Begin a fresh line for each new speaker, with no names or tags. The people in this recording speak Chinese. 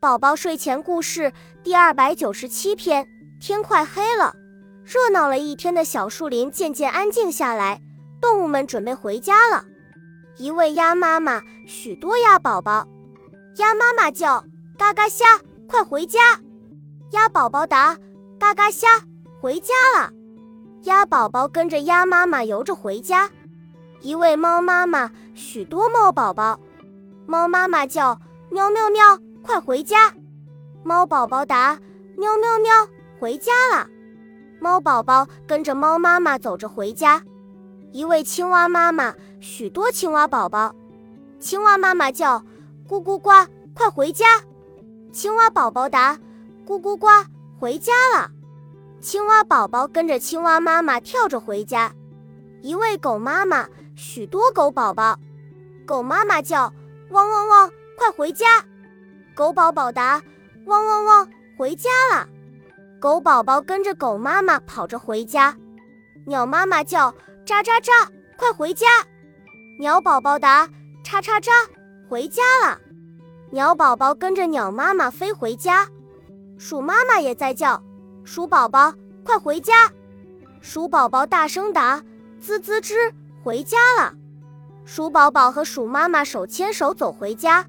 宝宝睡前故事第二百九十七篇。天快黑了，热闹了一天的小树林渐渐安静下来，动物们准备回家了。一位鸭妈妈，许多鸭宝宝。鸭妈妈叫：“嘎嘎虾，快回家！”鸭宝宝答：“嘎嘎虾，回家了。”鸭宝宝跟着鸭妈妈游着回家。一位猫妈妈，许多猫宝宝。猫妈妈叫：“喵喵喵。”快回家！猫宝宝答：喵喵喵，回家了。猫宝宝跟着猫妈妈走着回家。一位青蛙妈妈，许多青蛙宝宝。青蛙妈妈叫：咕咕呱，快回家！青蛙宝宝答：咕咕呱，回家了。青蛙宝宝跟着青蛙妈妈跳着回家。一位狗妈妈，许多狗宝宝。狗妈妈叫：汪汪汪，快回家！狗宝宝答：汪汪汪，回家了。狗宝宝跟着狗妈妈跑着回家。鸟妈妈叫：喳喳喳，快回家。鸟宝宝答：喳喳喳，回家了。鸟宝宝跟着鸟妈妈飞回家。鼠妈妈也在叫：鼠宝宝，快回家。鼠宝宝大声答：吱吱吱，回家了。鼠宝宝和鼠妈妈手牵手走回家。